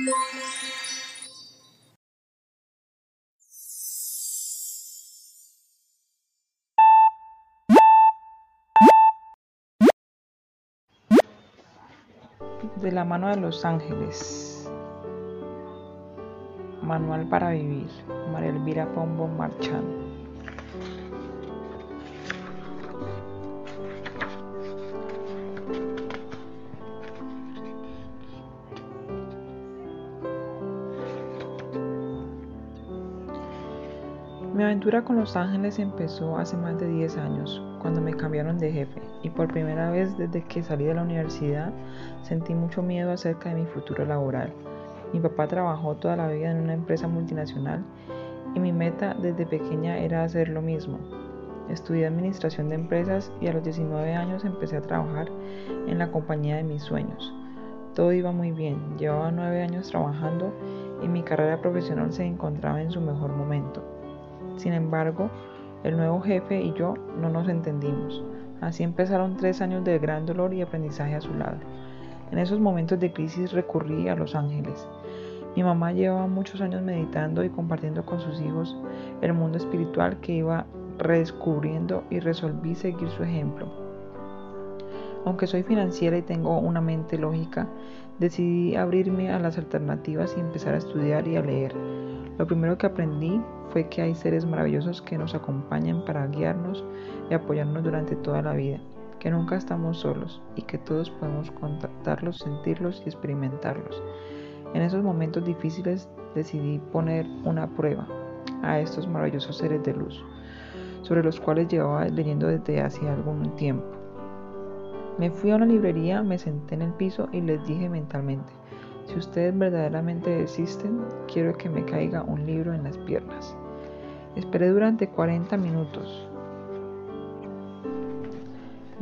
De la mano de los ángeles. Manual para vivir. María Elvira Pombo Marchand. Aventura con los ángeles empezó hace más de 10 años, cuando me cambiaron de jefe, y por primera vez desde que salí de la universidad sentí mucho miedo acerca de mi futuro laboral. Mi papá trabajó toda la vida en una empresa multinacional y mi meta desde pequeña era hacer lo mismo. Estudié administración de empresas y a los 19 años empecé a trabajar en la compañía de mis sueños. Todo iba muy bien, llevaba 9 años trabajando y mi carrera profesional se encontraba en su mejor momento. Sin embargo, el nuevo jefe y yo no nos entendimos. Así empezaron tres años de gran dolor y aprendizaje a su lado. En esos momentos de crisis recurrí a los ángeles. Mi mamá llevaba muchos años meditando y compartiendo con sus hijos el mundo espiritual que iba redescubriendo y resolví seguir su ejemplo. Aunque soy financiera y tengo una mente lógica, decidí abrirme a las alternativas y empezar a estudiar y a leer. Lo primero que aprendí fue que hay seres maravillosos que nos acompañan para guiarnos y apoyarnos durante toda la vida, que nunca estamos solos y que todos podemos contactarlos, sentirlos y experimentarlos. En esos momentos difíciles decidí poner una prueba a estos maravillosos seres de luz, sobre los cuales llevaba leyendo desde hacía algún tiempo. Me fui a una librería, me senté en el piso y les dije mentalmente, si ustedes verdaderamente existen, quiero que me caiga un libro en las piernas. Esperé durante 40 minutos.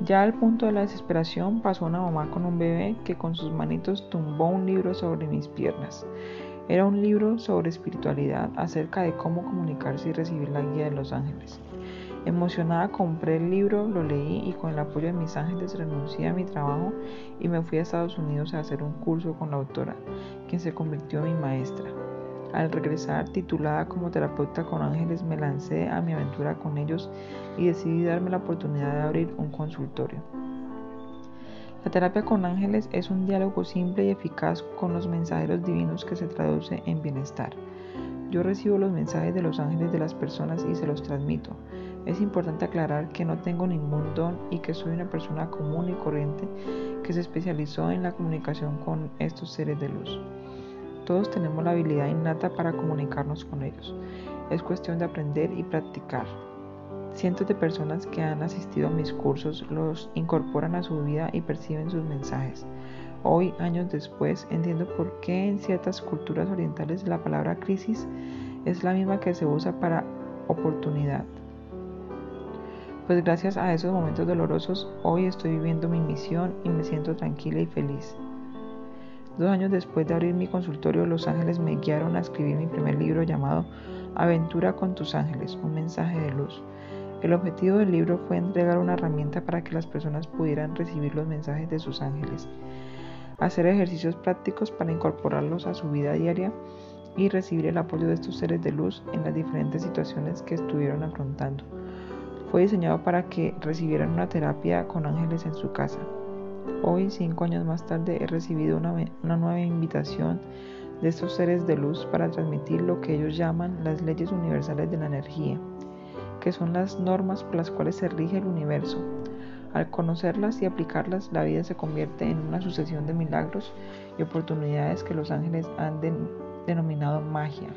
Ya al punto de la desesperación pasó una mamá con un bebé que con sus manitos tumbó un libro sobre mis piernas. Era un libro sobre espiritualidad acerca de cómo comunicarse y recibir la guía de los ángeles. Emocionada compré el libro, lo leí y con el apoyo de mis ángeles renuncié a mi trabajo y me fui a Estados Unidos a hacer un curso con la autora, quien se convirtió en mi maestra. Al regresar, titulada como terapeuta con ángeles, me lancé a mi aventura con ellos y decidí darme la oportunidad de abrir un consultorio. La terapia con ángeles es un diálogo simple y eficaz con los mensajeros divinos que se traduce en bienestar. Yo recibo los mensajes de los ángeles de las personas y se los transmito. Es importante aclarar que no tengo ningún don y que soy una persona común y corriente que se especializó en la comunicación con estos seres de luz. Todos tenemos la habilidad innata para comunicarnos con ellos. Es cuestión de aprender y practicar. Cientos de personas que han asistido a mis cursos los incorporan a su vida y perciben sus mensajes. Hoy, años después, entiendo por qué en ciertas culturas orientales la palabra crisis es la misma que se usa para oportunidad. Pues gracias a esos momentos dolorosos, hoy estoy viviendo mi misión y me siento tranquila y feliz. Dos años después de abrir mi consultorio, Los Ángeles me guiaron a escribir mi primer libro llamado Aventura con tus ángeles, un mensaje de luz. El objetivo del libro fue entregar una herramienta para que las personas pudieran recibir los mensajes de sus ángeles hacer ejercicios prácticos para incorporarlos a su vida diaria y recibir el apoyo de estos seres de luz en las diferentes situaciones que estuvieron afrontando. Fue diseñado para que recibieran una terapia con ángeles en su casa. Hoy, cinco años más tarde, he recibido una, nueva invitación de estos seres de luz para transmitir lo que ellos llaman las leyes universales de la energía, que son las normas por las cuales se rige el universo, al conocerlas y aplicarlas, la vida se convierte en una sucesión de milagros y oportunidades que los ángeles han denominado magia.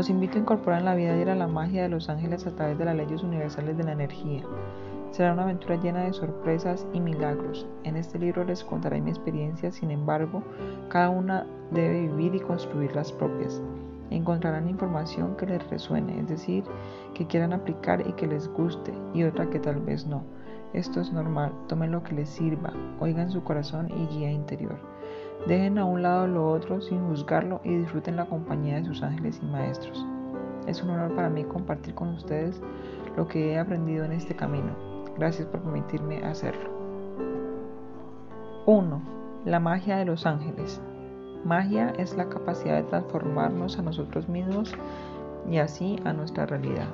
Los invito a incorporar en la vida diaria la magia de los ángeles a través de las leyes universales de la energía. Será una aventura llena de sorpresas y milagros. En este libro les contaré mi experiencia, sin embargo, cada una debe vivir y construir las propias encontrarán información que les resuene, es decir, que quieran aplicar y que les guste, y otra que tal vez no. Esto es normal, tomen lo que les sirva, oigan su corazón y guía interior. Dejen a un lado lo otro sin juzgarlo y disfruten la compañía de sus ángeles y maestros. Es un honor para mí compartir con ustedes lo que he aprendido en este camino. Gracias por permitirme hacerlo. 1. La magia de los ángeles. Magia es la capacidad de transformarnos a nosotros mismos y así a nuestra realidad.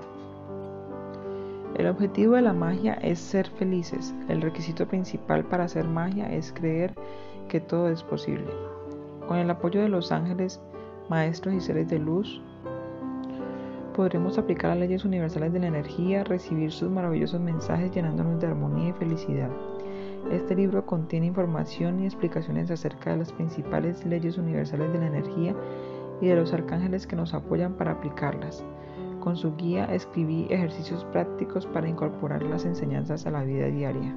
El objetivo de la magia es ser felices. El requisito principal para hacer magia es creer que todo es posible. Con el apoyo de los ángeles, maestros y seres de luz, podremos aplicar las leyes universales de la energía, recibir sus maravillosos mensajes llenándonos de armonía y felicidad. Este libro contiene información y explicaciones acerca de las principales leyes universales de la energía y de los arcángeles que nos apoyan para aplicarlas. Con su guía escribí ejercicios prácticos para incorporar las enseñanzas a la vida diaria.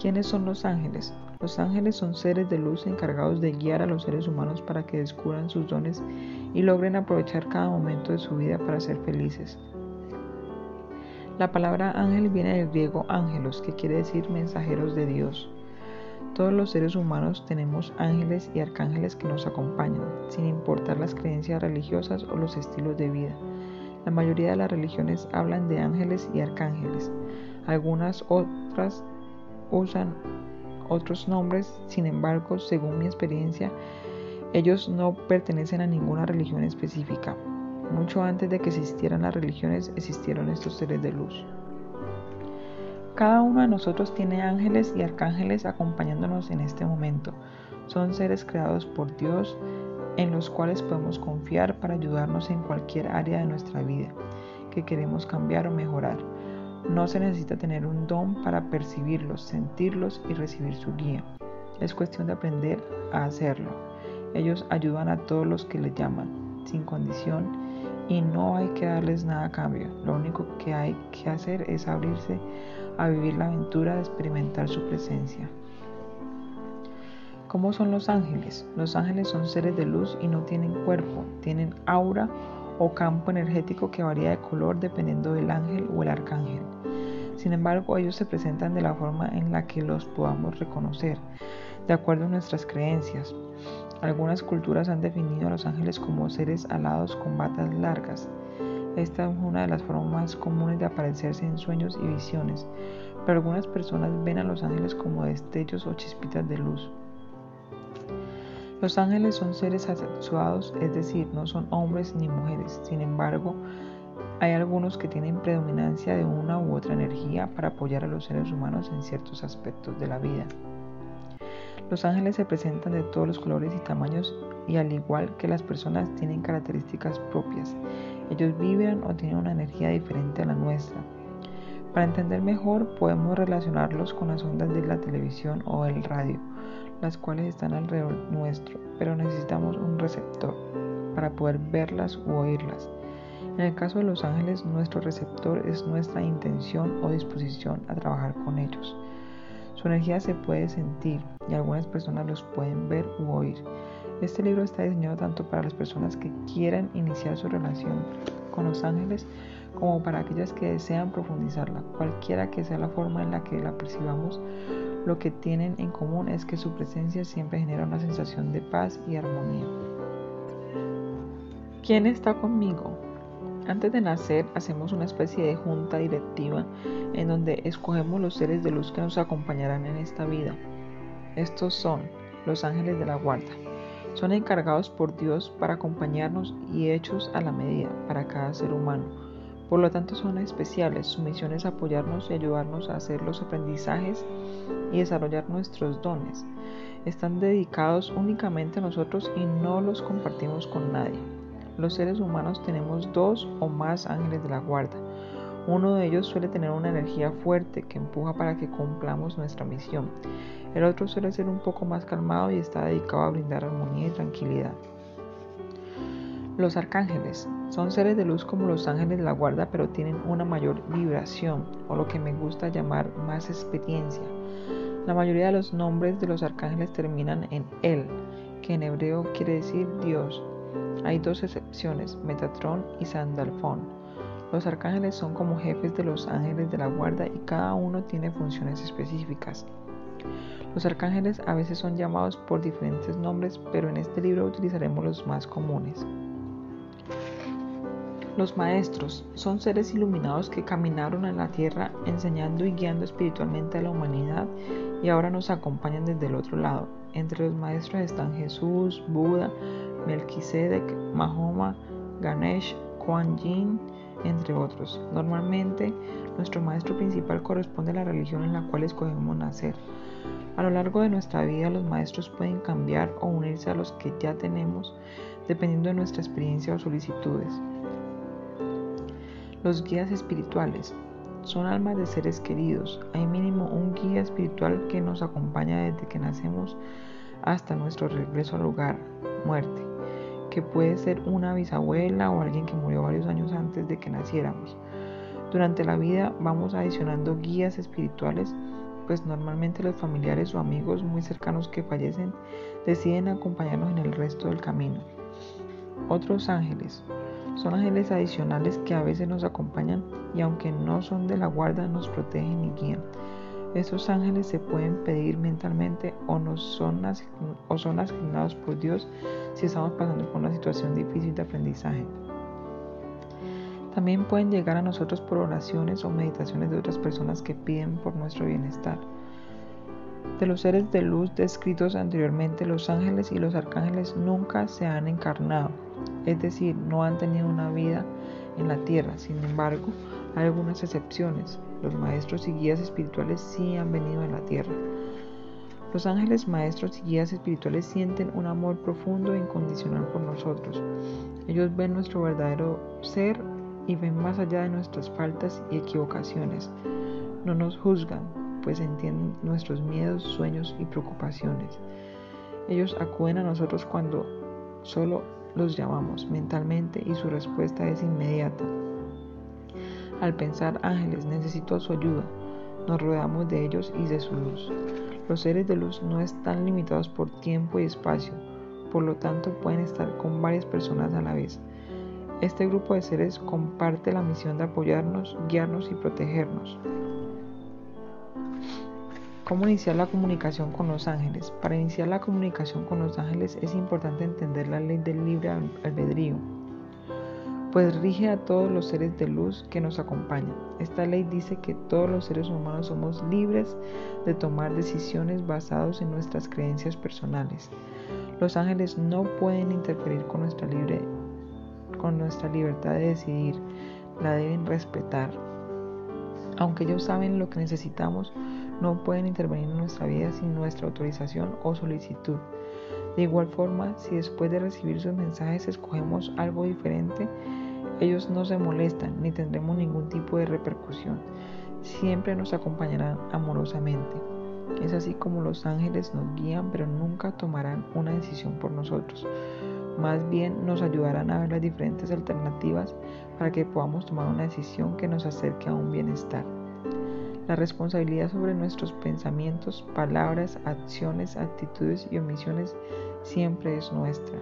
¿Quiénes son los ángeles? Los ángeles son seres de luz encargados de guiar a los seres humanos para que descubran sus dones y logren aprovechar cada momento de su vida para ser felices. La palabra ángel viene del griego ángelos, que quiere decir mensajeros de Dios. Todos los seres humanos tenemos ángeles y arcángeles que nos acompañan, sin importar las creencias religiosas o los estilos de vida. La mayoría de las religiones hablan de ángeles y arcángeles. Algunas otras usan otros nombres, sin embargo, según mi experiencia, ellos no pertenecen a ninguna religión específica. Mucho antes de que existieran las religiones existieron estos seres de luz. Cada uno de nosotros tiene ángeles y arcángeles acompañándonos en este momento. Son seres creados por Dios en los cuales podemos confiar para ayudarnos en cualquier área de nuestra vida que queremos cambiar o mejorar. No se necesita tener un don para percibirlos, sentirlos y recibir su guía. Es cuestión de aprender a hacerlo. Ellos ayudan a todos los que les llaman, sin condición, y no hay que darles nada a cambio. Lo único que hay que hacer es abrirse a vivir la aventura de experimentar su presencia. ¿Cómo son los ángeles? Los ángeles son seres de luz y no tienen cuerpo, tienen aura o campo energético que varía de color dependiendo del ángel o el arcángel. Sin embargo, ellos se presentan de la forma en la que los podamos reconocer, de acuerdo a nuestras creencias. Algunas culturas han definido a los ángeles como seres alados con batas largas. Esta es una de las formas más comunes de aparecerse en sueños y visiones, pero algunas personas ven a los ángeles como destellos o chispitas de luz. Los ángeles son seres asexuados, es decir, no son hombres ni mujeres. Sin embargo, hay algunos que tienen predominancia de una u otra energía para apoyar a los seres humanos en ciertos aspectos de la vida. Los ángeles se presentan de todos los colores y tamaños y al igual que las personas tienen características propias. Ellos vibran o tienen una energía diferente a la nuestra. Para entender mejor podemos relacionarlos con las ondas de la televisión o el radio las cuales están alrededor nuestro, pero necesitamos un receptor para poder verlas u oírlas. En el caso de los ángeles, nuestro receptor es nuestra intención o disposición a trabajar con ellos. Su energía se puede sentir y algunas personas los pueden ver u oír. Este libro está diseñado tanto para las personas que quieran iniciar su relación con los ángeles como para aquellas que desean profundizarla, cualquiera que sea la forma en la que la percibamos lo que tienen en común es que su presencia siempre genera una sensación de paz y armonía. ¿Quién está conmigo? Antes de nacer hacemos una especie de junta directiva en donde escogemos los seres de luz que nos acompañarán en esta vida. Estos son los ángeles de la guarda. Son encargados por Dios para acompañarnos y hechos a la medida para cada ser humano. Por lo tanto son especiales. Su misión es apoyarnos y ayudarnos a hacer los aprendizajes y desarrollar nuestros dones. Están dedicados únicamente a nosotros y no los compartimos con nadie. Los seres humanos tenemos dos o más ángeles de la guarda. Uno de ellos suele tener una energía fuerte que empuja para que cumplamos nuestra misión. El otro suele ser un poco más calmado y está dedicado a brindar armonía y tranquilidad. Los arcángeles son seres de luz como los ángeles de la guarda, pero tienen una mayor vibración o lo que me gusta llamar más experiencia. La mayoría de los nombres de los arcángeles terminan en El, que en hebreo quiere decir Dios. Hay dos excepciones, Metatron y Sandalfón. Los arcángeles son como jefes de los ángeles de la guarda y cada uno tiene funciones específicas. Los arcángeles a veces son llamados por diferentes nombres, pero en este libro utilizaremos los más comunes. Los maestros son seres iluminados que caminaron en la tierra enseñando y guiando espiritualmente a la humanidad y ahora nos acompañan desde el otro lado. Entre los maestros están Jesús, Buda, Melquisedec, Mahoma, Ganesh, Kuan Yin, entre otros. Normalmente, nuestro maestro principal corresponde a la religión en la cual escogemos nacer. A lo largo de nuestra vida, los maestros pueden cambiar o unirse a los que ya tenemos, dependiendo de nuestra experiencia o solicitudes. Los guías espirituales son almas de seres queridos. Hay mínimo un guía espiritual que nos acompaña desde que nacemos hasta nuestro regreso al hogar, muerte que puede ser una bisabuela o alguien que murió varios años antes de que naciéramos. Durante la vida vamos adicionando guías espirituales, pues normalmente los familiares o amigos muy cercanos que fallecen deciden acompañarnos en el resto del camino. Otros ángeles son ángeles adicionales que a veces nos acompañan y aunque no son de la guarda nos protegen y guían. Estos ángeles se pueden pedir mentalmente o, son, o son asignados por Dios si estamos pasando por una situación difícil de aprendizaje. También pueden llegar a nosotros por oraciones o meditaciones de otras personas que piden por nuestro bienestar. De los seres de luz descritos anteriormente, los ángeles y los arcángeles nunca se han encarnado, es decir, no han tenido una vida en la tierra. Sin embargo, hay algunas excepciones. Los maestros y guías espirituales sí han venido a la tierra. Los ángeles maestros y guías espirituales sienten un amor profundo e incondicional por nosotros. Ellos ven nuestro verdadero ser y ven más allá de nuestras faltas y equivocaciones. No nos juzgan, pues entienden nuestros miedos, sueños y preocupaciones. Ellos acuden a nosotros cuando solo los llamamos mentalmente y su respuesta es inmediata. Al pensar ángeles, necesito su ayuda. Nos rodeamos de ellos y de su luz. Los seres de luz no están limitados por tiempo y espacio, por lo tanto pueden estar con varias personas a la vez. Este grupo de seres comparte la misión de apoyarnos, guiarnos y protegernos. ¿Cómo iniciar la comunicación con los ángeles? Para iniciar la comunicación con los ángeles es importante entender la ley del libre albedrío pues rige a todos los seres de luz que nos acompañan. Esta ley dice que todos los seres humanos somos libres de tomar decisiones basadas en nuestras creencias personales. Los ángeles no pueden interferir con nuestra, libre, con nuestra libertad de decidir, la deben respetar. Aunque ellos saben lo que necesitamos, no pueden intervenir en nuestra vida sin nuestra autorización o solicitud. De igual forma, si después de recibir sus mensajes escogemos algo diferente, ellos no se molestan ni tendremos ningún tipo de repercusión. Siempre nos acompañarán amorosamente. Es así como los ángeles nos guían, pero nunca tomarán una decisión por nosotros. Más bien nos ayudarán a ver las diferentes alternativas para que podamos tomar una decisión que nos acerque a un bienestar. La responsabilidad sobre nuestros pensamientos, palabras, acciones, actitudes y omisiones siempre es nuestra.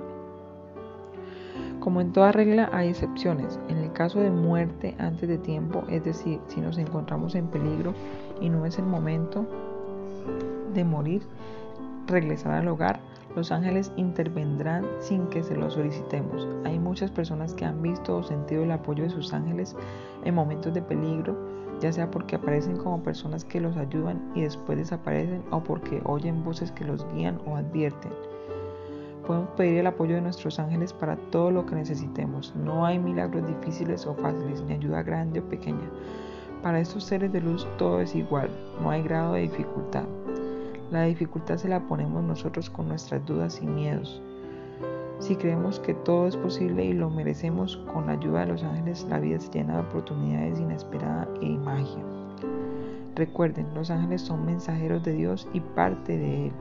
Como en toda regla hay excepciones. En el caso de muerte antes de tiempo, es decir, si nos encontramos en peligro y no es el momento de morir, regresar al hogar, los ángeles intervendrán sin que se lo solicitemos. Hay muchas personas que han visto o sentido el apoyo de sus ángeles en momentos de peligro, ya sea porque aparecen como personas que los ayudan y después desaparecen o porque oyen voces que los guían o advierten. Podemos pedir el apoyo de nuestros ángeles para todo lo que necesitemos. No hay milagros difíciles o fáciles, ni ayuda grande o pequeña. Para estos seres de luz todo es igual, no hay grado de dificultad. La dificultad se la ponemos nosotros con nuestras dudas y miedos. Si creemos que todo es posible y lo merecemos, con la ayuda de los ángeles la vida se llena de oportunidades inesperadas y magia. Recuerden, los ángeles son mensajeros de Dios y parte de Él.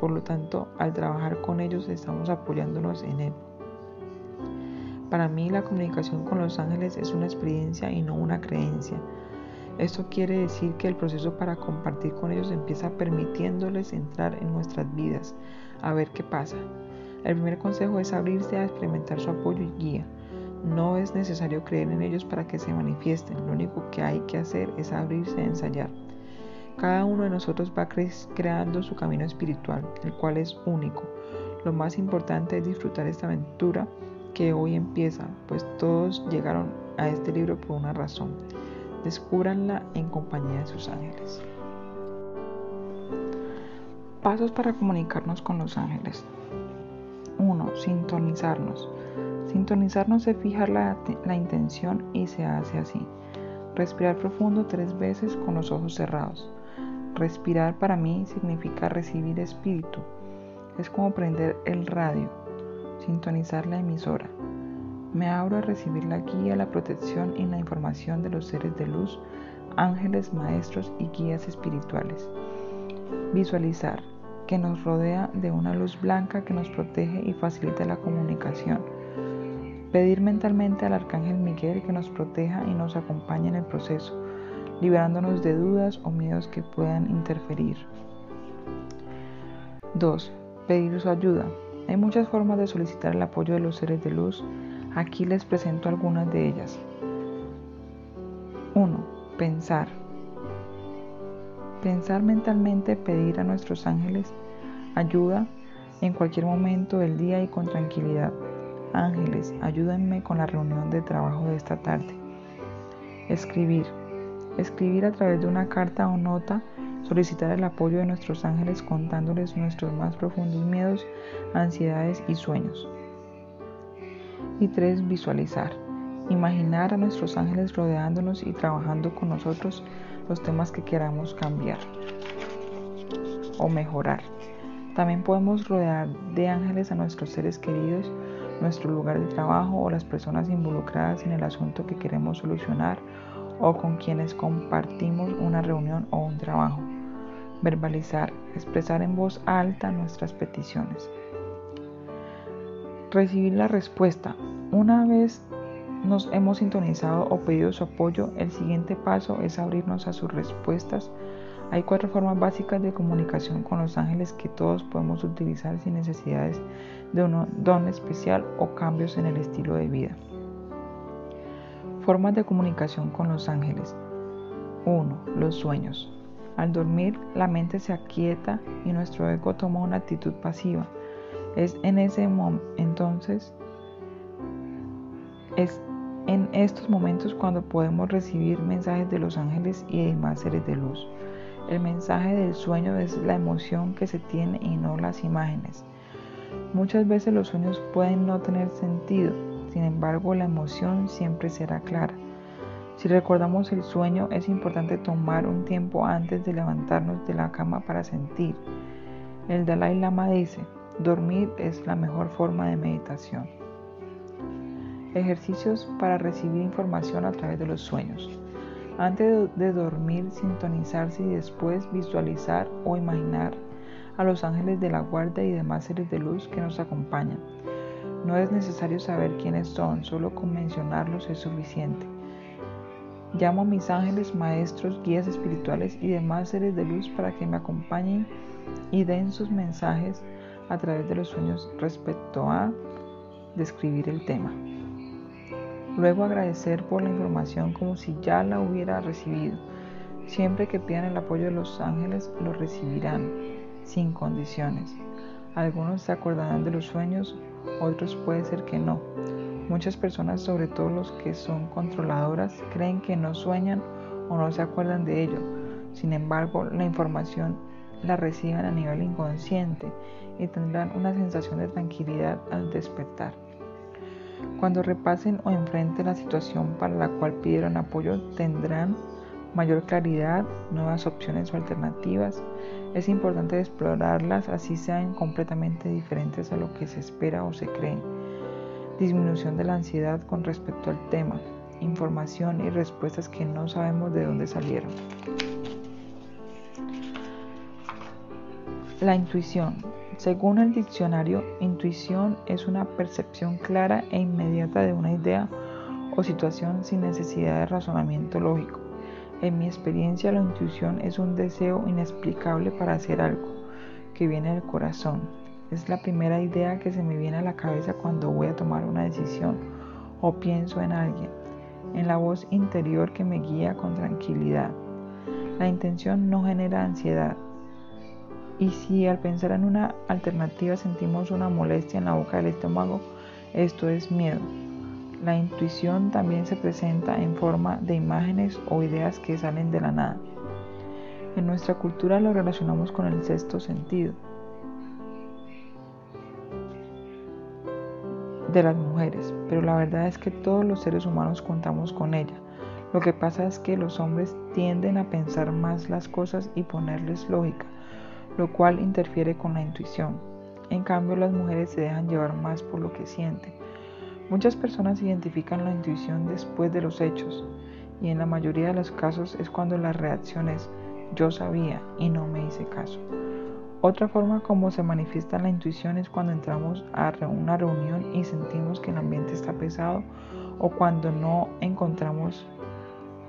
Por lo tanto, al trabajar con ellos estamos apoyándonos en Él. Para mí la comunicación con los ángeles es una experiencia y no una creencia. Esto quiere decir que el proceso para compartir con ellos empieza permitiéndoles entrar en nuestras vidas, a ver qué pasa. El primer consejo es abrirse a experimentar su apoyo y guía. No es necesario creer en ellos para que se manifiesten, lo único que hay que hacer es abrirse a ensayar. Cada uno de nosotros va creando su camino espiritual, el cual es único. Lo más importante es disfrutar esta aventura que hoy empieza, pues todos llegaron a este libro por una razón. Descúbranla en compañía de sus ángeles. Pasos para comunicarnos con los ángeles. 1. Sintonizarnos. Sintonizarnos es fijar la, la, intención y se hace así. Respirar profundo tres veces con los ojos cerrados. Respirar para mí significa recibir espíritu. Es como prender el radio, sintonizar la emisora. Me abro a recibir la guía, la protección y la información de los seres de luz, ángeles, maestros y guías espirituales. Visualizar que nos rodea de una luz blanca que nos protege y facilita la comunicación. Pedir mentalmente al Arcángel Miguel que nos proteja y nos acompañe en el proceso, liberándonos de dudas o miedos que puedan interferir. 2. Pedir su ayuda. Hay muchas formas de solicitar el apoyo de los seres de luz. Aquí les presento algunas de ellas. 1. Pensar. Pensar mentalmente, pedir a nuestros ángeles ayuda en cualquier momento del día y con tranquilidad. Ángeles, ayúdenme con la reunión de trabajo de esta tarde. Escribir. Escribir a través de una carta o nota, solicitar el apoyo de nuestros ángeles contándoles nuestros más profundos miedos, ansiedades y sueños. Y 3. Visualizar. Imaginar a nuestros ángeles rodeándonos y trabajando con nosotros los temas que queramos cambiar o mejorar. También podemos rodear de ángeles a nuestros seres queridos, nuestro lugar de trabajo o las personas involucradas en el asunto que queremos solucionar o con quienes compartimos una reunión o un trabajo. Verbalizar, expresar en voz alta nuestras peticiones. Recibir la respuesta. Una vez nos hemos sintonizado o pedido su apoyo, el siguiente paso es abrirnos a sus respuestas. Hay cuatro formas básicas de comunicación con los ángeles que todos podemos utilizar sin necesidades de un don especial o cambios en el estilo de vida. Formas de comunicación con los ángeles. 1. Los sueños. Al dormir, la mente se aquieta y nuestro ego toma una actitud pasiva. Es en ese entonces es en estos momentos cuando podemos recibir mensajes de los ángeles y demás seres de luz. El mensaje del sueño es la emoción que se tiene y no las imágenes. Muchas veces los sueños pueden no tener sentido, sin embargo la emoción siempre será clara. Si recordamos el sueño es importante tomar un tiempo antes de levantarnos de la cama para sentir. El Dalai Lama dice, dormir es la mejor forma de meditación. Ejercicios para recibir información a través de los sueños. Antes de dormir, sintonizarse y después visualizar o imaginar a los ángeles de la guardia y demás seres de luz que nos acompañan. No es necesario saber quiénes son, solo con mencionarlos es suficiente. Llamo a mis ángeles, maestros, guías espirituales y demás seres de luz para que me acompañen y den sus mensajes a través de los sueños respecto a describir el tema. Luego agradecer por la información como si ya la hubiera recibido. Siempre que pidan el apoyo de los ángeles, lo recibirán, sin condiciones. Algunos se acordarán de los sueños, otros puede ser que no. Muchas personas, sobre todo los que son controladoras, creen que no sueñan o no se acuerdan de ello. Sin embargo, la información la reciben a nivel inconsciente y tendrán una sensación de tranquilidad al despertar. Cuando repasen o enfrenten la situación para la cual pidieron apoyo, tendrán mayor claridad, nuevas opciones o alternativas. Es importante explorarlas así sean completamente diferentes a lo que se espera o se cree. Disminución de la ansiedad con respecto al tema. Información y respuestas que no sabemos de dónde salieron. La intuición. Según el diccionario, intuición es una percepción clara e inmediata de una idea o situación sin necesidad de razonamiento lógico. En mi experiencia, la intuición es un deseo inexplicable para hacer algo que viene del corazón. Es la primera idea que se me viene a la cabeza cuando voy a tomar una decisión o pienso en alguien, en la voz interior que me guía con tranquilidad. La intención no genera ansiedad, y si al pensar en una alternativa sentimos una molestia en la boca del estómago, esto es miedo. La intuición también se presenta en forma de imágenes o ideas que salen de la nada. En nuestra cultura lo relacionamos con el sexto sentido de las mujeres, pero la verdad es que todos los seres humanos contamos con ella. Lo que pasa es que los hombres tienden a pensar más las cosas y ponerles lógica, lo cual interfiere con la intuición. En cambio, las mujeres se dejan llevar más por lo que sienten. Muchas personas identifican la intuición después de los hechos y en la mayoría de los casos es cuando la reacción es yo sabía y no me hice caso. Otra forma como se manifiesta la intuición es cuando entramos a una reunión y sentimos que el ambiente está pesado o cuando no encontramos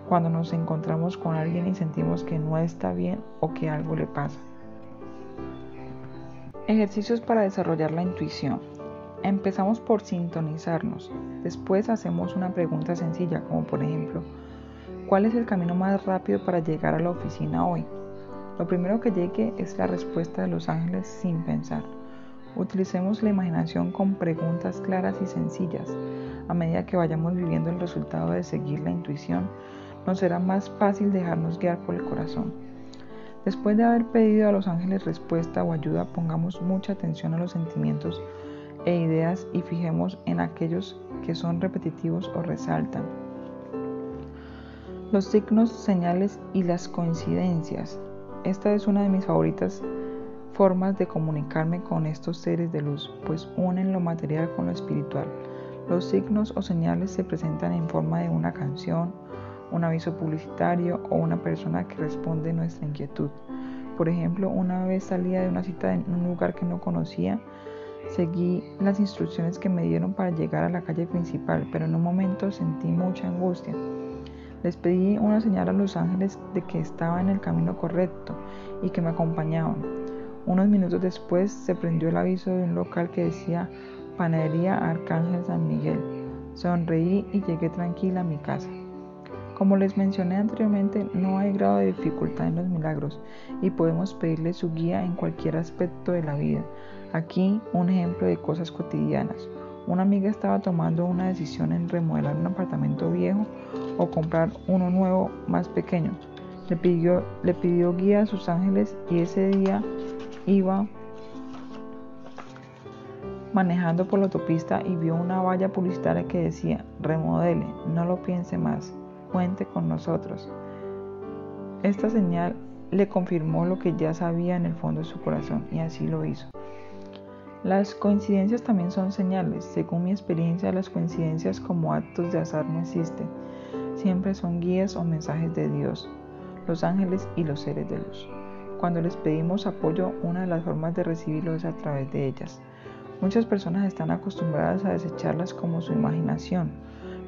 cuando nos encontramos con alguien y sentimos que no está bien o que algo le pasa. Ejercicios para desarrollar la intuición. Empezamos por sintonizarnos. Después hacemos una pregunta sencilla como por ejemplo, ¿cuál es el camino más rápido para llegar a la oficina hoy? Lo primero que llegue es la respuesta de los ángeles sin pensar. Utilicemos la imaginación con preguntas claras y sencillas. A medida que vayamos viviendo el resultado de seguir la intuición, nos será más fácil dejarnos guiar por el corazón. Después de haber pedido a los ángeles respuesta o ayuda, pongamos mucha atención a los sentimientos e ideas y fijemos en aquellos que son repetitivos o resaltan. Los signos, señales y las coincidencias. Esta es una de mis favoritas formas de comunicarme con estos seres de luz, pues unen lo material con lo espiritual. Los signos o señales se presentan en forma de una canción, un aviso publicitario o una persona que responde nuestra inquietud. Por ejemplo, una vez salía de una cita en un lugar que no conocía, seguí las instrucciones que me dieron para llegar a la calle principal, pero en un momento sentí mucha angustia. Les pedí una señal a los ángeles de que estaba en el camino correcto y que me acompañaban. Unos minutos después se prendió el aviso de un local que decía Panadería Arcángel San Miguel. Sonreí y llegué tranquila a mi casa. Como les mencioné anteriormente, no hay grado de dificultad en los milagros y podemos pedirle su guía en cualquier aspecto de la vida. Aquí un ejemplo de cosas cotidianas. Una amiga estaba tomando una decisión en remodelar un apartamento viejo o comprar uno nuevo más pequeño. Le pidió, le pidió guía a sus ángeles y ese día iba manejando por la autopista y vio una valla publicitaria que decía, remodele, no lo piense más, cuente con nosotros. Esta señal le confirmó lo que ya sabía en el fondo de su corazón y así lo hizo. Las coincidencias también son señales. Según mi experiencia, las coincidencias como actos de azar no existen. Siempre son guías o mensajes de Dios, los ángeles y los seres de luz. Cuando les pedimos apoyo, una de las formas de recibirlo es a través de ellas. Muchas personas están acostumbradas a desecharlas como su imaginación,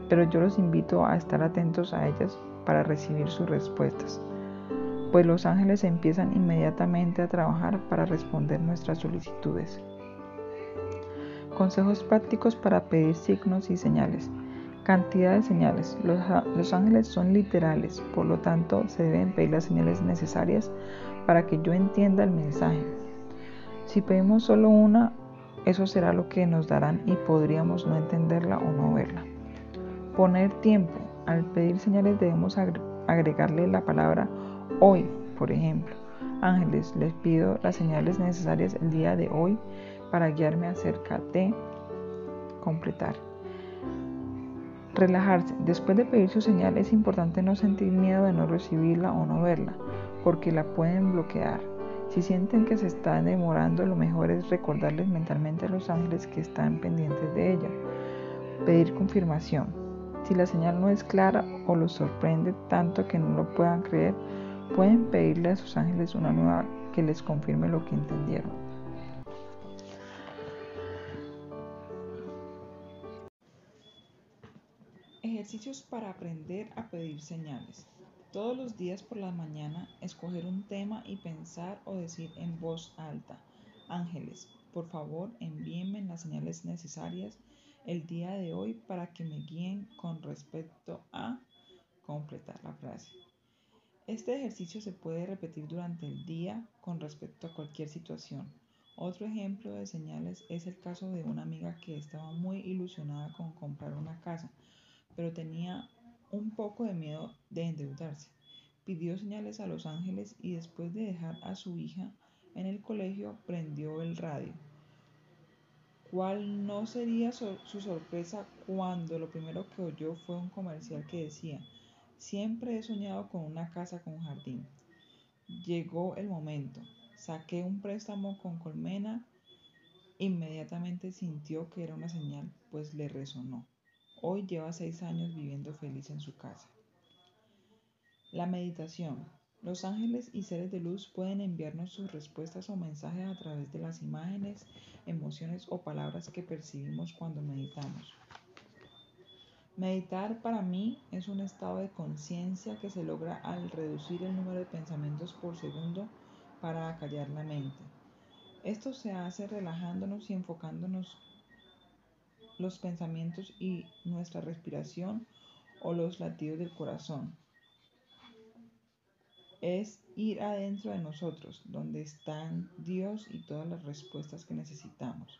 pero yo los invito a estar atentos a ellas para recibir sus respuestas, pues los ángeles empiezan inmediatamente a trabajar para responder nuestras solicitudes. Consejos prácticos para pedir signos y señales. Cantidad de señales. Los, ángeles son literales, por lo tanto se deben pedir las señales necesarias para que yo entienda el mensaje. Si pedimos solo una, eso será lo que nos darán y podríamos no entenderla o no verla. Poner tiempo. Al pedir señales debemos agregarle la palabra hoy, por ejemplo. Ángeles, les pido las señales necesarias el día de hoy para guiarme acerca de completar. Relajarse. Después de pedir su señal es importante no sentir miedo de no recibirla o no verla, porque la pueden bloquear. Si sienten que se está demorando, lo mejor es recordarles mentalmente a los ángeles que están pendientes de ella. Pedir confirmación. Si la señal no es clara o los sorprende tanto que no lo puedan creer, pueden pedirle a sus ángeles una nueva que les confirme lo que entendieron. Ejercicios para aprender a pedir señales. Todos los días por la mañana escoger un tema y pensar o decir en voz alta. Ángeles, por favor envíenme las señales necesarias el día de hoy para que me guíen con respecto a completar la frase. Este ejercicio se puede repetir durante el día con respecto a cualquier situación. Otro ejemplo de señales es el caso de una amiga que estaba muy ilusionada con comprar una casa pero tenía un poco de miedo de endeudarse. pidió señales a los ángeles y después de dejar a su hija en el colegio prendió el radio. ¿Cuál no sería su sorpresa cuando lo primero que oyó fue un comercial que decía, siempre he soñado con una casa con jardín? Llegó el momento. Saqué un préstamo con Colmena. Inmediatamente sintió que era una señal, pues le resonó. Hoy lleva seis años viviendo feliz en su casa. La meditación. Los ángeles y seres de luz pueden enviarnos sus respuestas o mensajes a través de las imágenes, emociones o palabras que percibimos cuando meditamos. Meditar para mí es un estado de conciencia que se logra al reducir el número de pensamientos por segundo para acallar la mente. Esto se hace relajándonos y enfocándonos los pensamientos y nuestra respiración o los latidos del corazón. Es ir adentro de nosotros, donde están Dios y todas las respuestas que necesitamos.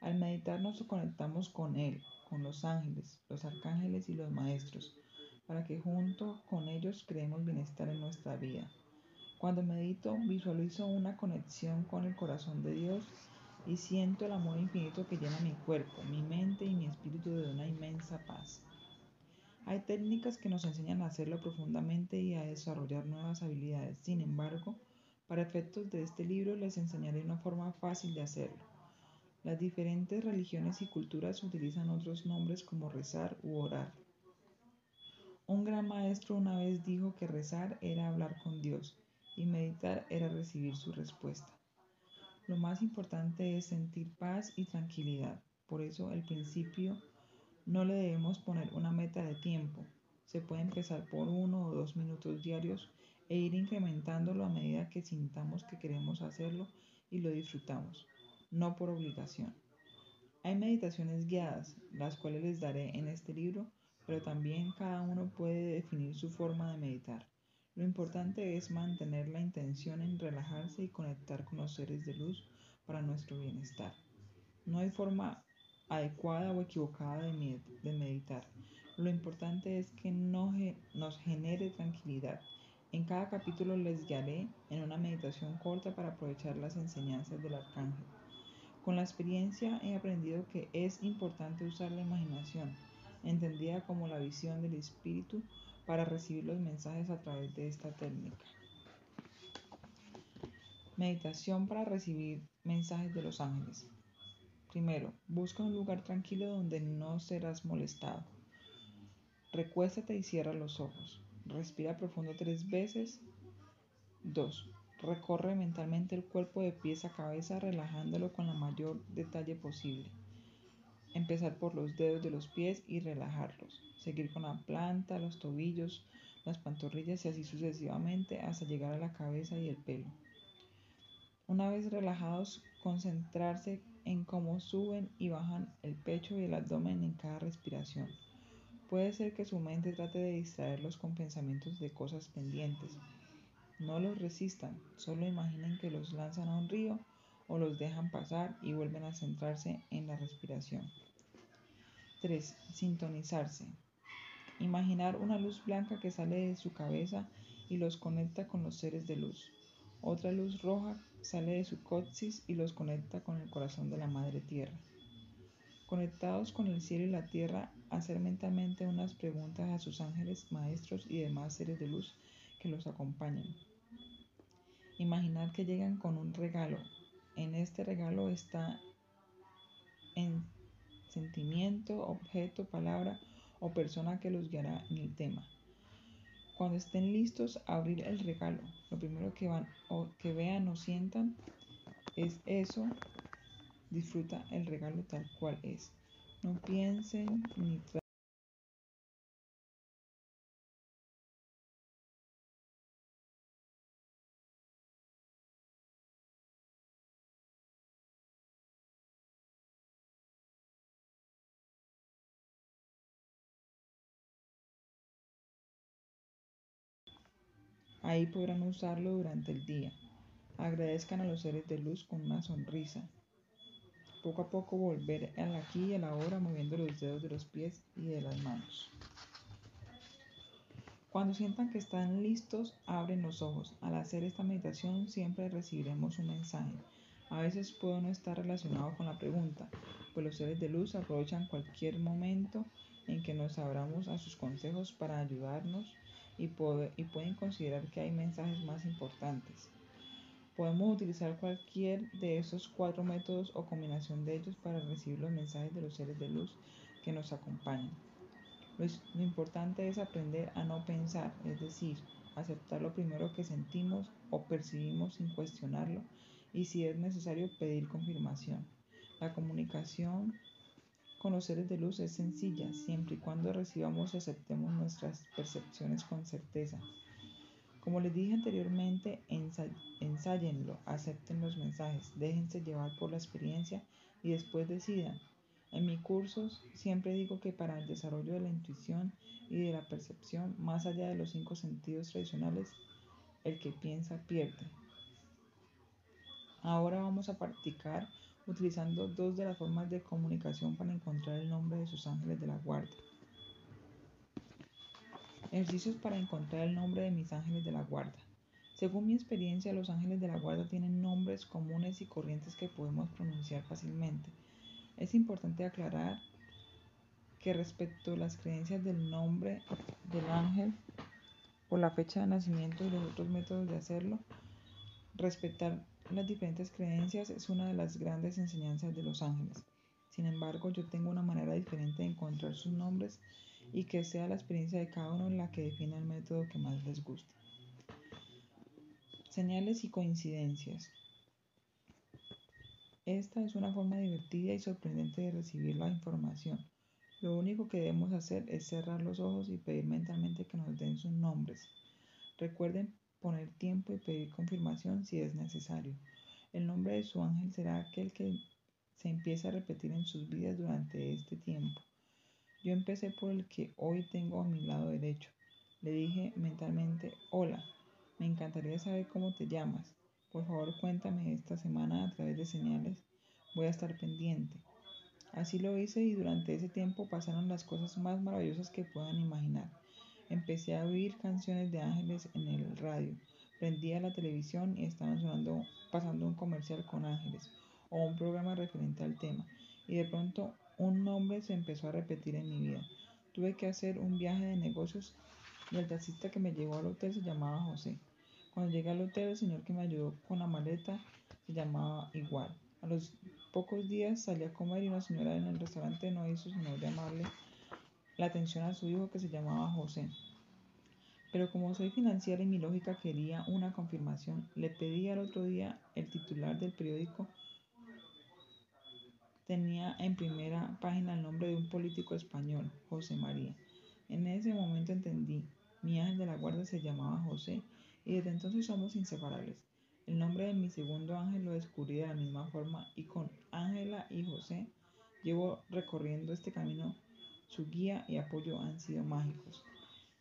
Al meditar nos conectamos con Él, con los ángeles, los arcángeles y los maestros, para que junto con ellos creemos bienestar en nuestra vida. Cuando medito, visualizo una conexión con el corazón de Dios y siento el amor infinito que llena mi cuerpo, mi mente y mi espíritu de una inmensa paz. Hay técnicas que nos enseñan a hacerlo profundamente y a desarrollar nuevas habilidades. Sin embargo, para efectos de este libro les enseñaré una forma fácil de hacerlo. Las diferentes religiones y culturas utilizan otros nombres como rezar u orar. Un gran maestro una vez dijo que rezar era hablar con Dios y meditar era recibir su respuesta. Lo más importante es sentir paz y tranquilidad. Por eso al principio no le debemos poner una meta de tiempo. Se puede empezar por uno o dos minutos diarios e ir incrementándolo a medida que sintamos que queremos hacerlo y lo disfrutamos, no por obligación. Hay meditaciones guiadas, las cuales les daré en este libro, pero también cada uno puede definir su forma de meditar. Lo importante es mantener la intención en relajarse y conectar con los seres de luz para nuestro bienestar. No hay forma adecuada o equivocada de, meditar. Lo importante es que no, nos genere tranquilidad. En cada capítulo les guiaré en una meditación corta para aprovechar las enseñanzas del arcángel. Con la experiencia he aprendido que es importante usar la imaginación, entendida como la visión del espíritu para recibir los mensajes a través de esta técnica. Meditación para recibir mensajes de los ángeles. Primero, busca un lugar tranquilo donde no serás molestado. Recuéstate y cierra los ojos. Respira profundo tres veces. 2. Recorre mentalmente el cuerpo de pies a cabeza relajándolo con la mayor detalle posible. Empezar por los dedos de los pies y relajarlos. Seguir con la planta, los tobillos, las pantorrillas y así sucesivamente hasta llegar a la cabeza y el pelo. Una vez relajados, concentrarse en cómo suben y bajan el pecho y el abdomen en cada respiración. Puede ser que su mente trate de distraerlos con pensamientos de cosas pendientes. No los resistan, solo imaginen que los lanzan a un río o los dejan pasar y vuelven a centrarse en la respiración. 3. Sintonizarse. Imaginar una luz blanca que sale de su cabeza y los conecta con los seres de luz. Otra luz roja sale de su coxis y los conecta con el corazón de la Madre Tierra. Conectados con el cielo y la tierra, hacer mentalmente unas preguntas a sus ángeles, maestros y demás seres de luz que los acompañan. Imaginar que llegan con un regalo. En este regalo está en sentimiento, objeto, palabra o persona que los guiará en el tema. Cuando estén listos abrir el regalo, lo primero que, van, o que vean o sientan es eso. Disfruta el regalo tal cual es. No piensen ni Ahí podrán usarlo durante el día. Agradezcan a los seres de luz con una sonrisa. Poco a poco volver al aquí y a la hora moviendo los dedos de los pies y de las manos. Cuando sientan que están listos, abren los ojos. Al hacer esta meditación siempre recibiremos un mensaje. A veces puedo no estar relacionado con la pregunta, pues los seres de luz aprovechan cualquier momento en que nos abramos a sus consejos para ayudarnos y, pueden considerar que hay mensajes más importantes. Podemos utilizar cualquier de esos cuatro métodos o combinación de ellos para recibir los mensajes de los seres de luz que nos acompañan. Lo, importante es aprender a no pensar, es decir, aceptar lo primero que sentimos o percibimos sin cuestionarlo y si es necesario pedir confirmación. La comunicación con los seres de luz es sencilla, siempre y cuando recibamos y aceptemos nuestras percepciones con certeza. Como les dije anteriormente, ensáyenlo, acepten los mensajes, déjense llevar por la experiencia y después decidan en mis cursos siempre digo que para el desarrollo de la intuición y de la percepción, más allá de los cinco sentidos tradicionales, el que piensa pierde. Ahora vamos a practicar utilizando dos de las formas de comunicación para encontrar el nombre de sus ángeles de la guarda. Ejercicios para encontrar el nombre de mis ángeles de la guarda. Según mi experiencia, los ángeles de la guarda tienen nombres comunes y corrientes que podemos pronunciar fácilmente. Es importante aclarar que respecto a las creencias del nombre del ángel o la fecha de nacimiento y los otros métodos de hacerlo, respetar las diferentes creencias es una de las grandes enseñanzas de los ángeles. Sin embargo, yo tengo una manera diferente de encontrar sus nombres y que sea la experiencia de cada uno la que defina el método que más les guste. Señales y coincidencias. Esta es una forma divertida y sorprendente de recibir la información. Lo único que debemos hacer es cerrar los ojos y pedir mentalmente que nos den sus nombres. Recuerden poner tiempo y pedir confirmación si es necesario. El nombre de su ángel será aquel que se empieza a repetir en sus vidas durante este tiempo. Yo empecé por el que hoy tengo a mi lado derecho. Le dije mentalmente, hola, me encantaría saber cómo te llamas. Por favor, cuéntame esta semana a través de señales. Voy a estar pendiente. Así lo hice y durante ese tiempo pasaron las cosas más maravillosas que puedan imaginar. Empecé a oír canciones de ángeles en el radio. Prendía la televisión y estaban sonando, pasando un comercial con ángeles o un programa referente al tema. Y de pronto un nombre se empezó a repetir en mi vida. Tuve que hacer un viaje de negocios y el taxista que me llevó al hotel se llamaba José. Cuando llegué al hotel, el señor que me ayudó con la maleta se llamaba igual. A los pocos días salí a comer y una señora en el restaurante no hizo sino llamarle la atención a su hijo que se llamaba José. Pero como soy financiera y mi lógica quería una confirmación, le pedí al otro día el titular del periódico tenía en primera página el nombre de un político español, José María. En ese momento entendí, mi ángel de la guardia se llamaba José y desde entonces somos inseparables. El nombre de mi segundo ángel lo descubrí de la misma forma y con Ángela y José llevo recorriendo este camino. Su guía y apoyo han sido mágicos.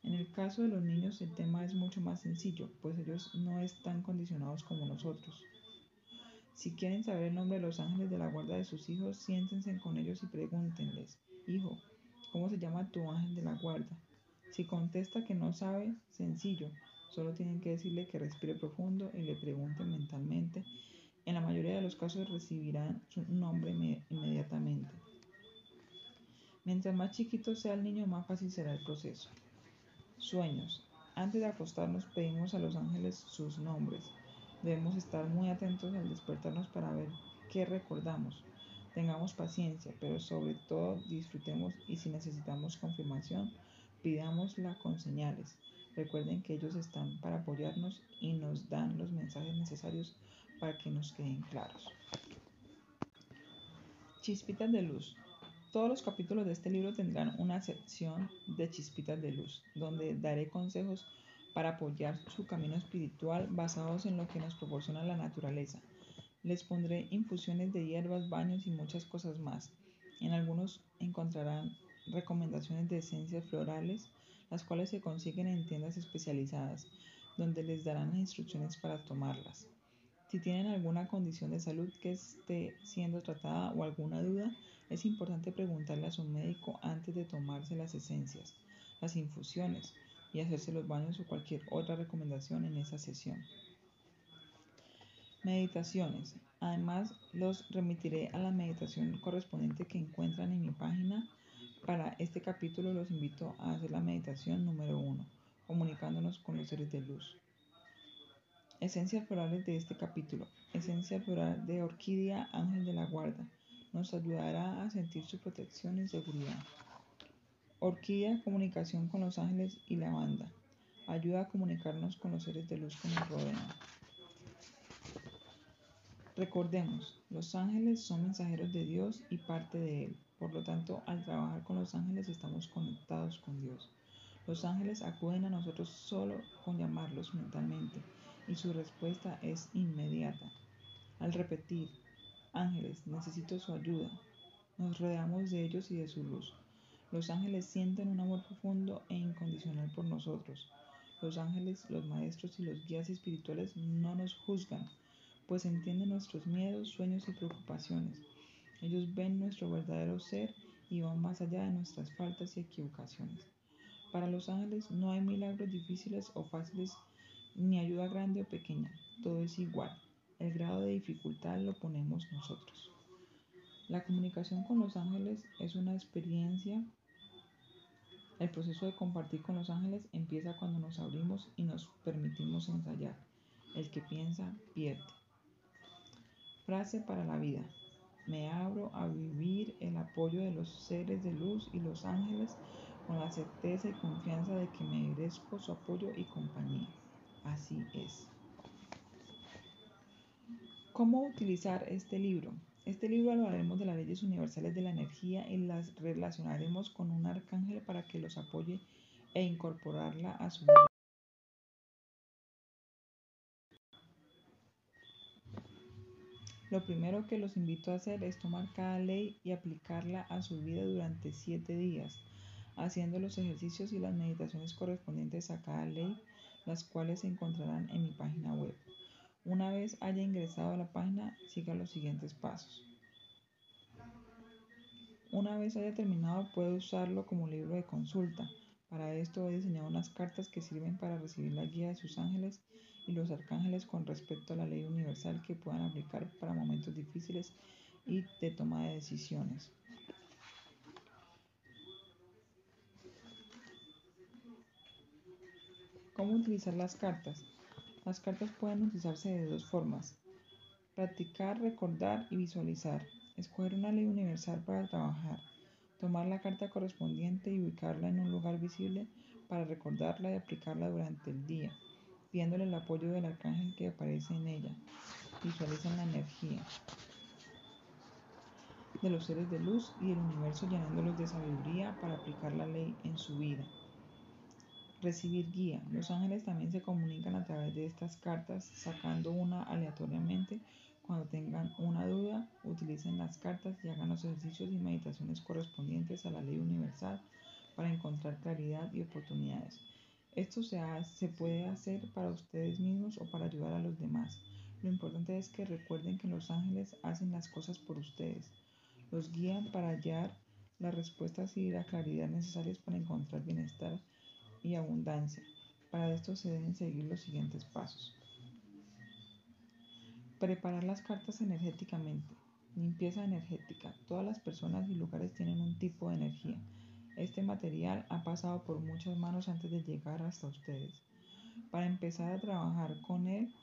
En el caso de los niños el tema es mucho más sencillo, pues ellos no están condicionados como nosotros. Si quieren saber el nombre de los ángeles de la guarda de sus hijos, siéntense con ellos y pregúntenles, hijo, ¿cómo se llama tu ángel de la guarda? Si contesta que no sabe, sencillo, Solo tienen que decirle que respire profundo y le pregunten mentalmente. En la mayoría de los casos recibirán su nombre inmediatamente. Mientras más chiquito sea el niño, más fácil será el proceso. Sueños. Antes de acostarnos pedimos a los ángeles sus nombres. Debemos estar muy atentos al despertarnos para ver qué recordamos. Tengamos paciencia, pero sobre todo disfrutemos y si necesitamos confirmación, pidámosla con señales. Recuerden que ellos están para apoyarnos y nos dan los mensajes necesarios para que nos queden claros. Chispitas de luz. Todos los capítulos de este libro tendrán una sección de chispitas de luz, donde daré consejos para apoyar su camino espiritual basados en lo que nos proporciona la naturaleza. Les pondré infusiones de hierbas, baños y muchas cosas más. En algunos encontrarán recomendaciones de esencias florales, las cuales se consiguen en tiendas especializadas, donde les darán instrucciones para tomarlas. Si tienen alguna condición de salud que esté siendo tratada o alguna duda, es importante preguntarle a su médico antes de tomarse las esencias, las infusiones. y hacerse los baños o cualquier otra recomendación en esa sesión. Meditaciones. Además, los remitiré a la meditación correspondiente que encuentran en mi página. Para este capítulo los invito a hacer la meditación número 1, comunicándonos con los seres de luz. Esencias florales de este capítulo. Esencia floral de orquídea ángel de la guarda. Nos ayudará a sentir su protección y seguridad. Orquídea, comunicación con los ángeles y la banda. Ayuda a comunicarnos con los seres de luz que nos rodean. Recordemos, los ángeles son mensajeros de Dios y parte de Él. Por lo tanto, al trabajar con los ángeles estamos conectados con Dios. Los ángeles acuden a nosotros solo con llamarlos mentalmente y su respuesta es inmediata. Al repetir, ángeles, necesito su ayuda, nos rodeamos de ellos y de su luz. Los ángeles sienten un amor profundo e incondicional por nosotros. Los ángeles, los maestros y los guías espirituales no nos juzgan, pues entienden nuestros miedos, sueños y preocupaciones. Ellos ven nuestro verdadero ser y van más allá de nuestras faltas y equivocaciones. Para los ángeles no hay milagros difíciles o fáciles, ni ayuda grande o pequeña, todo es igual. El grado de dificultad lo ponemos nosotros. La comunicación con los ángeles es una experiencia el proceso de compartir con los ángeles empieza cuando nos abrimos y nos permitimos ensayar. El que piensa, pierde. Frase para la vida. Me abro a vivir el apoyo de los seres de luz y los ángeles con la certeza y confianza de que merezco su apoyo y compañía. Así es. ¿Cómo utilizar este libro? Este libro hablaremos de las leyes universales de la energía y las relacionaremos con un arcángel para que los apoye e incorporarla a su vida. Lo primero que los invito a hacer es tomar cada ley y aplicarla a su vida durante siete días, haciendo los ejercicios y las meditaciones correspondientes a cada ley, las cuales se encontrarán en mi página web. Una vez haya ingresado a la página, siga los siguientes pasos. Una vez haya terminado, puede usarlo como libro de consulta. Para esto he diseñado unas cartas que sirven para recibir la guía de sus ángeles y los arcángeles con respecto a la ley universal que puedan aplicar para momentos difíciles y de toma de decisiones. ¿Cómo utilizar las cartas? Las cartas pueden utilizarse de dos formas. Practicar, recordar y visualizar. Escoger una ley universal para trabajar. Tomar la carta correspondiente y ubicarla en un lugar visible para recordarla y aplicarla durante el día, pidiéndole el apoyo del arcángel que aparece en ella. Visualizan la energía de los seres de luz y el universo llenándolos de sabiduría para aplicar la ley en su vida. Recibir guía. Los ángeles también se comunican a través de estas cartas, sacando una aleatoriamente. Cuando tengan una duda, utilicen las cartas y hagan los ejercicios y meditaciones correspondientes a la ley universal para encontrar claridad y oportunidades. Esto se, se puede hacer para ustedes mismos o para ayudar a los demás. Lo importante es que recuerden que los ángeles hacen las cosas por ustedes. Los guían para hallar las respuestas y la claridad necesarias para encontrar bienestar y abundancia. Para esto se deben seguir los siguientes pasos. Preparar las cartas energéticamente. Limpieza energética. Todas las personas y lugares tienen un tipo de energía. Este material ha pasado por muchas manos antes de llegar hasta ustedes. Para empezar a trabajar con él,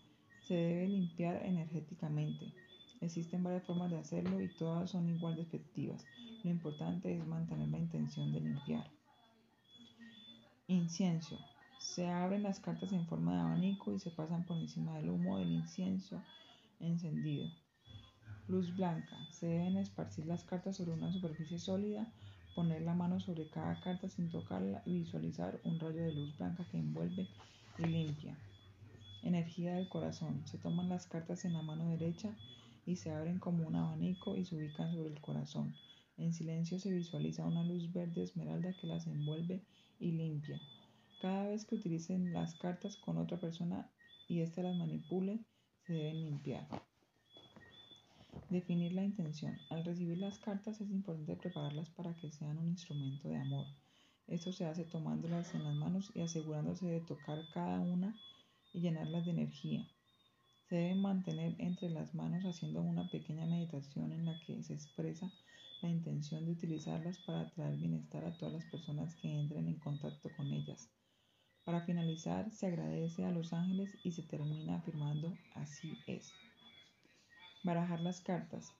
se debe limpiar energéticamente. Existen varias formas de hacerlo y todas son igual de efectivas. Lo importante es mantener la intención de limpiar. Incienso. Se abren las cartas en forma de abanico y se pasan por encima del humo del incienso encendido. Luz blanca. Se deben esparcir las cartas sobre una superficie sólida, poner la mano sobre cada carta sin tocarla y visualizar un rayo de luz blanca que envuelve y limpia. Energía del corazón. Se toman las cartas en la mano derecha y se abren como un abanico y se ubican sobre el corazón. En silencio se visualiza una luz verde esmeralda que las envuelve y limpia. Cada vez que utilicen las cartas con otra persona y ésta las manipule, se deben limpiar. Definir la intención. Al recibir las cartas es importante prepararlas para que sean un instrumento de amor. Esto se hace tomándolas en las manos y asegurándose de tocar cada una y llenarlas de energía. Se debe mantener entre las manos haciendo una pequeña meditación en la que se expresa la intención de utilizarlas para traer bienestar a todas las personas que entren en contacto con ellas. Para finalizar, se agradece a los ángeles y se termina afirmando así es. Barajar las cartas.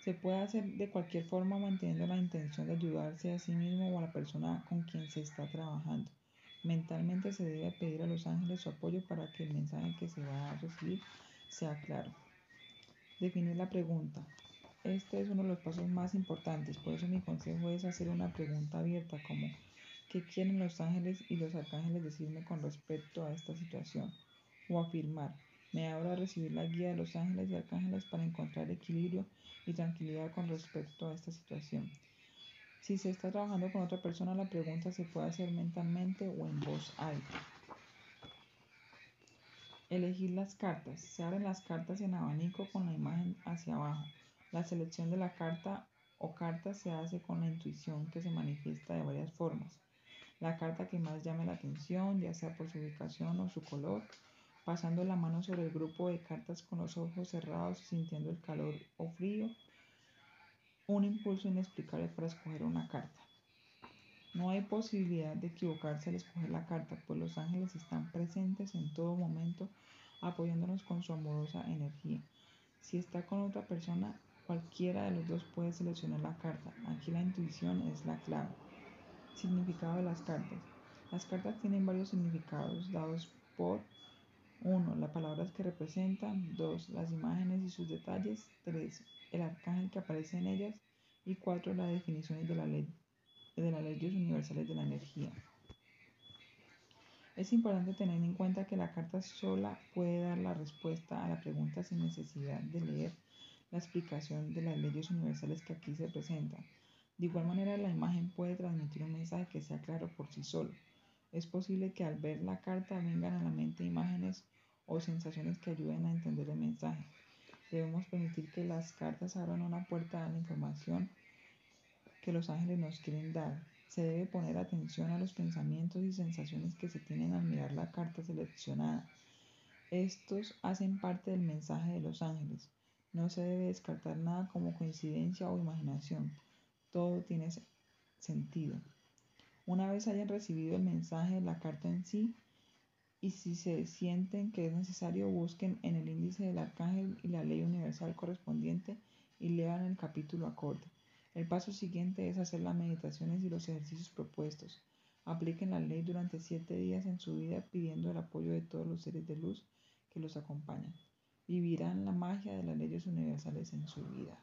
Se puede hacer de cualquier forma manteniendo la intención de ayudarse a sí mismo o a la persona con quien se está trabajando. Mentalmente se debe pedir a los ángeles su apoyo para que el mensaje que se va a recibir sea claro. Definir la pregunta. Este es uno de los pasos más importantes, por eso mi consejo es hacer una pregunta abierta como ¿qué quieren los ángeles y los arcángeles decirme con respecto a esta situación? O afirmar, me abro a recibir la guía de los ángeles y arcángeles para encontrar equilibrio y tranquilidad con respecto a esta situación. Si se está trabajando con otra persona, la pregunta se puede hacer mentalmente o en voz alta. Elegir las cartas. Se abren las cartas en abanico con la imagen hacia abajo. La selección de la carta o cartas se hace con la intuición que se manifiesta de varias formas. La carta que más llame la atención, ya sea por su ubicación o su color, pasando la mano sobre el grupo de cartas con los ojos cerrados y sintiendo el calor o frío, un impulso inexplicable para escoger una carta. No hay posibilidad de equivocarse al escoger la carta, pues los ángeles están presentes en todo momento apoyándonos con su amorosa energía. Si está con otra persona, cualquiera de los dos puede seleccionar la carta. Aquí la intuición es la clave. Significado de las cartas. Las cartas tienen varios significados dados por 1. Las palabras que representan. 2. Las imágenes y sus detalles. 3. El arcángel que aparece en ellas. Y 4. Las definiciones de la ley de las leyes universales de la energía. Es importante tener en cuenta que la carta sola puede dar la respuesta a la pregunta sin necesidad de leer la explicación de las leyes universales que aquí se presentan. De igual manera, la imagen puede transmitir un mensaje que sea claro por sí solo. Es posible que al ver la carta vengan a la mente imágenes o sensaciones que ayuden a entender el mensaje. Debemos permitir que las cartas abran una puerta a la información que los ángeles nos quieren dar. Se debe poner atención a los pensamientos y sensaciones que se tienen al mirar la carta seleccionada. Estos hacen parte del mensaje de los ángeles. No se debe descartar nada como coincidencia o imaginación. Todo tiene sentido. Una vez hayan recibido el mensaje la carta en sí, y si se sienten que es necesario, busquen en el índice del arcángel y la ley universal correspondiente y lean el capítulo acorde. El paso siguiente es hacer las meditaciones y los ejercicios propuestos. Apliquen la ley durante siete días en su vida pidiendo el apoyo de todos los seres de luz que los acompañan. Vivirán la magia de las leyes universales en su vida.